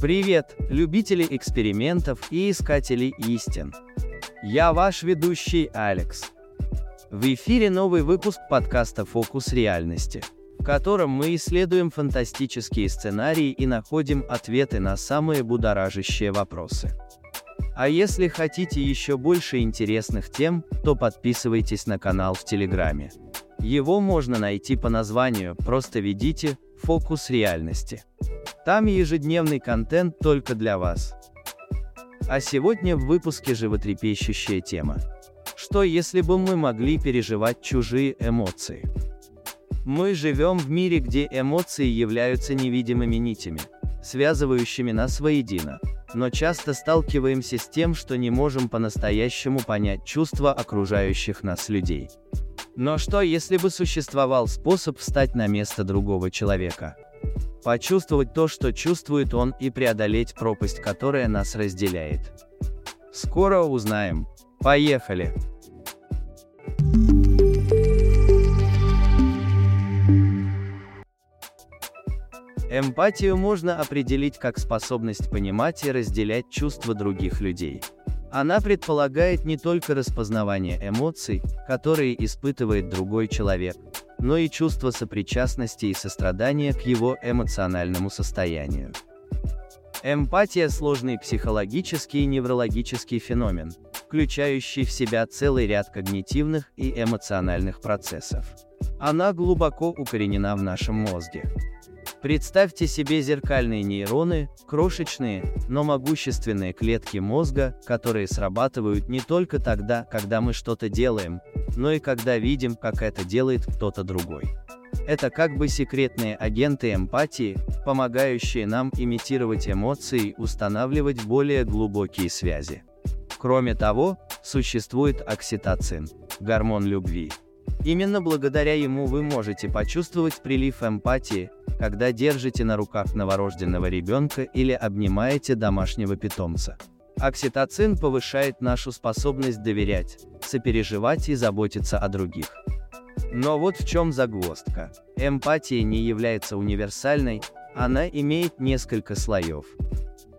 Привет, любители экспериментов и искатели истин. Я ваш ведущий Алекс. В эфире новый выпуск подкаста «Фокус реальности», в котором мы исследуем фантастические сценарии и находим ответы на самые будоражащие вопросы. А если хотите еще больше интересных тем, то подписывайтесь на канал в Телеграме. Его можно найти по названию «Просто ведите фокус реальности». Там ежедневный контент только для вас. А сегодня в выпуске животрепещущая тема. Что если бы мы могли переживать чужие эмоции? Мы живем в мире, где эмоции являются невидимыми нитями, связывающими нас воедино. Но часто сталкиваемся с тем, что не можем по-настоящему понять чувства окружающих нас людей. Но что если бы существовал способ встать на место другого человека? Почувствовать то, что чувствует он, и преодолеть пропасть, которая нас разделяет. Скоро узнаем. Поехали! Эмпатию можно определить как способность понимать и разделять чувства других людей. Она предполагает не только распознавание эмоций, которые испытывает другой человек, но и чувство сопричастности и сострадания к его эмоциональному состоянию. Эмпатия – сложный психологический и неврологический феномен, включающий в себя целый ряд когнитивных и эмоциональных процессов. Она глубоко укоренена в нашем мозге. Представьте себе зеркальные нейроны, крошечные, но могущественные клетки мозга, которые срабатывают не только тогда, когда мы что-то делаем, но и когда видим, как это делает кто-то другой. Это как бы секретные агенты эмпатии, помогающие нам имитировать эмоции и устанавливать более глубокие связи. Кроме того, существует окситоцин, гормон любви. Именно благодаря ему вы можете почувствовать прилив эмпатии, когда держите на руках новорожденного ребенка или обнимаете домашнего питомца. Окситоцин повышает нашу способность доверять, сопереживать и заботиться о других. Но вот в чем загвоздка. Эмпатия не является универсальной, она имеет несколько слоев.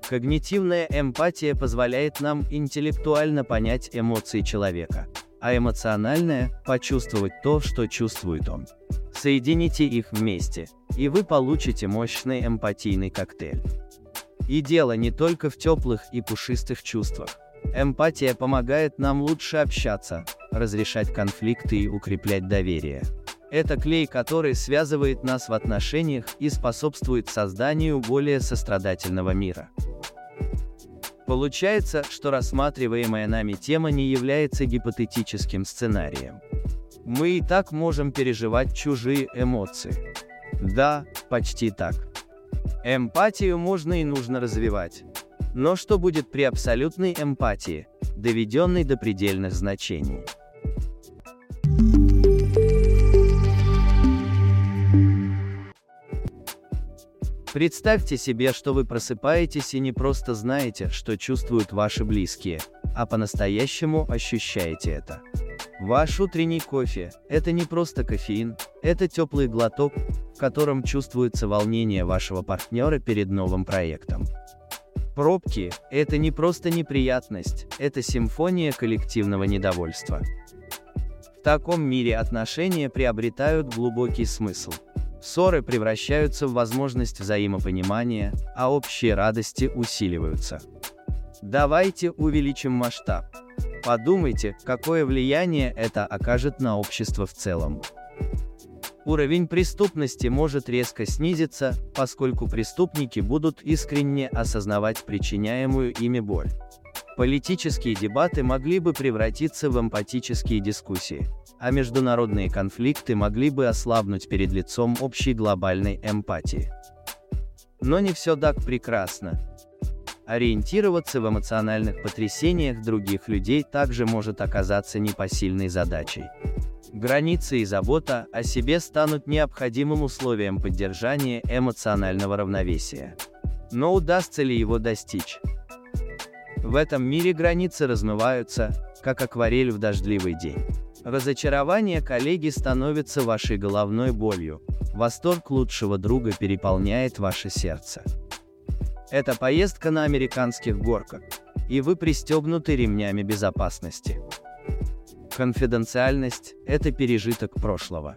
Когнитивная эмпатия позволяет нам интеллектуально понять эмоции человека, а эмоциональная – почувствовать то, что чувствует он. Соедините их вместе, и вы получите мощный эмпатийный коктейль. И дело не только в теплых и пушистых чувствах. Эмпатия помогает нам лучше общаться, разрешать конфликты и укреплять доверие. Это клей, который связывает нас в отношениях и способствует созданию более сострадательного мира. Получается, что рассматриваемая нами тема не является гипотетическим сценарием. Мы и так можем переживать чужие эмоции. Да, почти так. Эмпатию можно и нужно развивать. Но что будет при абсолютной эмпатии, доведенной до предельных значений? Представьте себе, что вы просыпаетесь и не просто знаете, что чувствуют ваши близкие, а по-настоящему ощущаете это. Ваш утренний кофе – это не просто кофеин, это теплый глоток, в котором чувствуется волнение вашего партнера перед новым проектом. Пробки – это не просто неприятность, это симфония коллективного недовольства. В таком мире отношения приобретают глубокий смысл. Ссоры превращаются в возможность взаимопонимания, а общие радости усиливаются. Давайте увеличим масштаб. Подумайте, какое влияние это окажет на общество в целом. Уровень преступности может резко снизиться, поскольку преступники будут искренне осознавать причиняемую ими боль. Политические дебаты могли бы превратиться в эмпатические дискуссии, а международные конфликты могли бы ослабнуть перед лицом общей глобальной эмпатии. Но не все так прекрасно. Ориентироваться в эмоциональных потрясениях других людей также может оказаться непосильной задачей. Границы и забота о себе станут необходимым условием поддержания эмоционального равновесия. Но удастся ли его достичь? В этом мире границы размываются, как акварель в дождливый день. Разочарование коллеги становится вашей головной болью, восторг лучшего друга переполняет ваше сердце. Это поездка на американских горках, и вы пристегнуты ремнями безопасности. Конфиденциальность – это пережиток прошлого.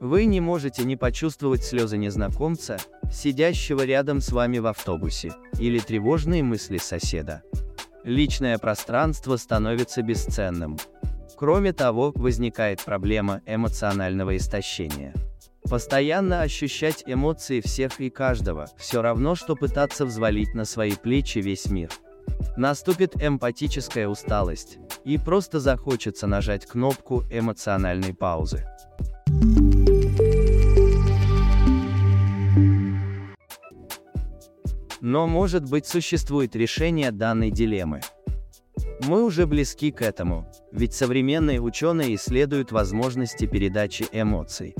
Вы не можете не почувствовать слезы незнакомца, сидящего рядом с вами в автобусе, или тревожные мысли соседа. Личное пространство становится бесценным. Кроме того, возникает проблема эмоционального истощения. Постоянно ощущать эмоции всех и каждого, все равно, что пытаться взвалить на свои плечи весь мир. Наступит эмпатическая усталость, и просто захочется нажать кнопку эмоциональной паузы. Но может быть существует решение данной дилеммы. Мы уже близки к этому, ведь современные ученые исследуют возможности передачи эмоций.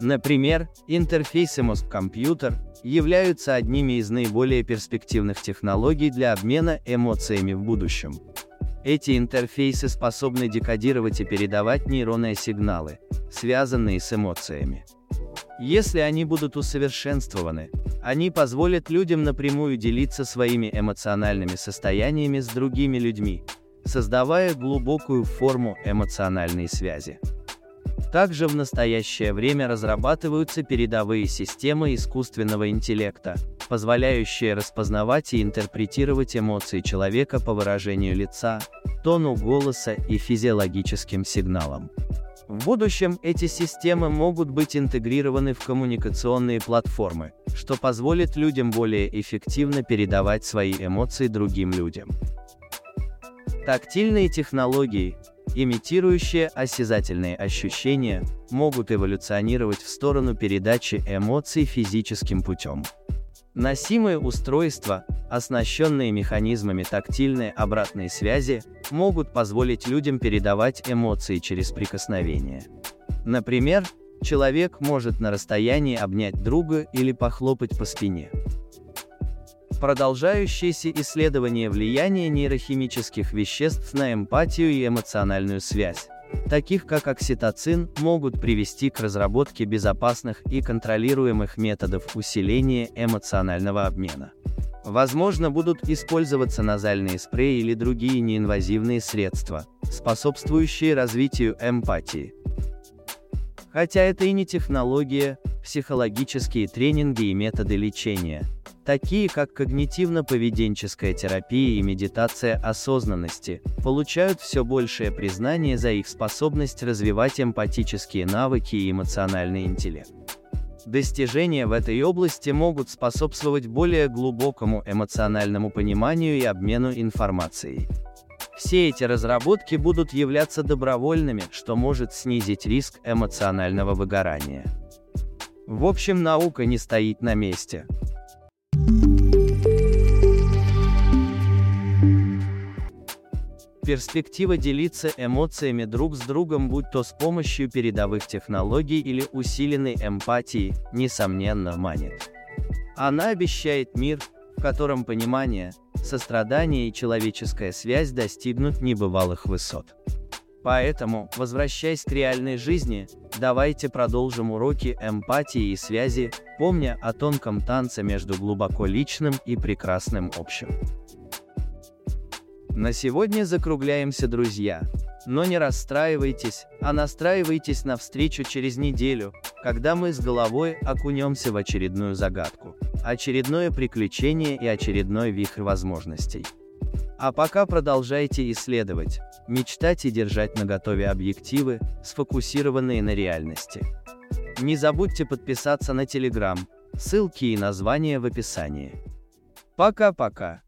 Например, интерфейсы мозг-компьютер являются одними из наиболее перспективных технологий для обмена эмоциями в будущем. Эти интерфейсы способны декодировать и передавать нейронные сигналы, связанные с эмоциями. Если они будут усовершенствованы, они позволят людям напрямую делиться своими эмоциональными состояниями с другими людьми, создавая глубокую форму эмоциональной связи. Также в настоящее время разрабатываются передовые системы искусственного интеллекта, позволяющие распознавать и интерпретировать эмоции человека по выражению лица, тону голоса и физиологическим сигналам. В будущем эти системы могут быть интегрированы в коммуникационные платформы, что позволит людям более эффективно передавать свои эмоции другим людям. Тактильные технологии, имитирующие осязательные ощущения, могут эволюционировать в сторону передачи эмоций физическим путем. Носимые устройства, оснащенные механизмами тактильной обратной связи, могут позволить людям передавать эмоции через прикосновение. Например, человек может на расстоянии обнять друга или похлопать по спине. Продолжающееся исследование влияния нейрохимических веществ на эмпатию и эмоциональную связь, таких как окситоцин, могут привести к разработке безопасных и контролируемых методов усиления эмоционального обмена. Возможно, будут использоваться назальные спреи или другие неинвазивные средства, способствующие развитию эмпатии. Хотя это и не технология, психологические тренинги и методы лечения – такие как когнитивно-поведенческая терапия и медитация осознанности, получают все большее признание за их способность развивать эмпатические навыки и эмоциональный интеллект. Достижения в этой области могут способствовать более глубокому эмоциональному пониманию и обмену информацией. Все эти разработки будут являться добровольными, что может снизить риск эмоционального выгорания. В общем, наука не стоит на месте. Перспектива делиться эмоциями друг с другом, будь то с помощью передовых технологий или усиленной эмпатии, несомненно манит. Она обещает мир, в котором понимание, сострадание и человеческая связь достигнут небывалых высот. Поэтому, возвращаясь к реальной жизни, давайте продолжим уроки эмпатии и связи, помня о тонком танце между глубоко личным и прекрасным общим. На сегодня закругляемся, друзья. Но не расстраивайтесь, а настраивайтесь на встречу через неделю, когда мы с головой окунемся в очередную загадку, очередное приключение и очередной вихрь возможностей. А пока продолжайте исследовать, мечтать и держать наготове объективы, сфокусированные на реальности. Не забудьте подписаться на Телеграм, ссылки и названия в описании. Пока-пока.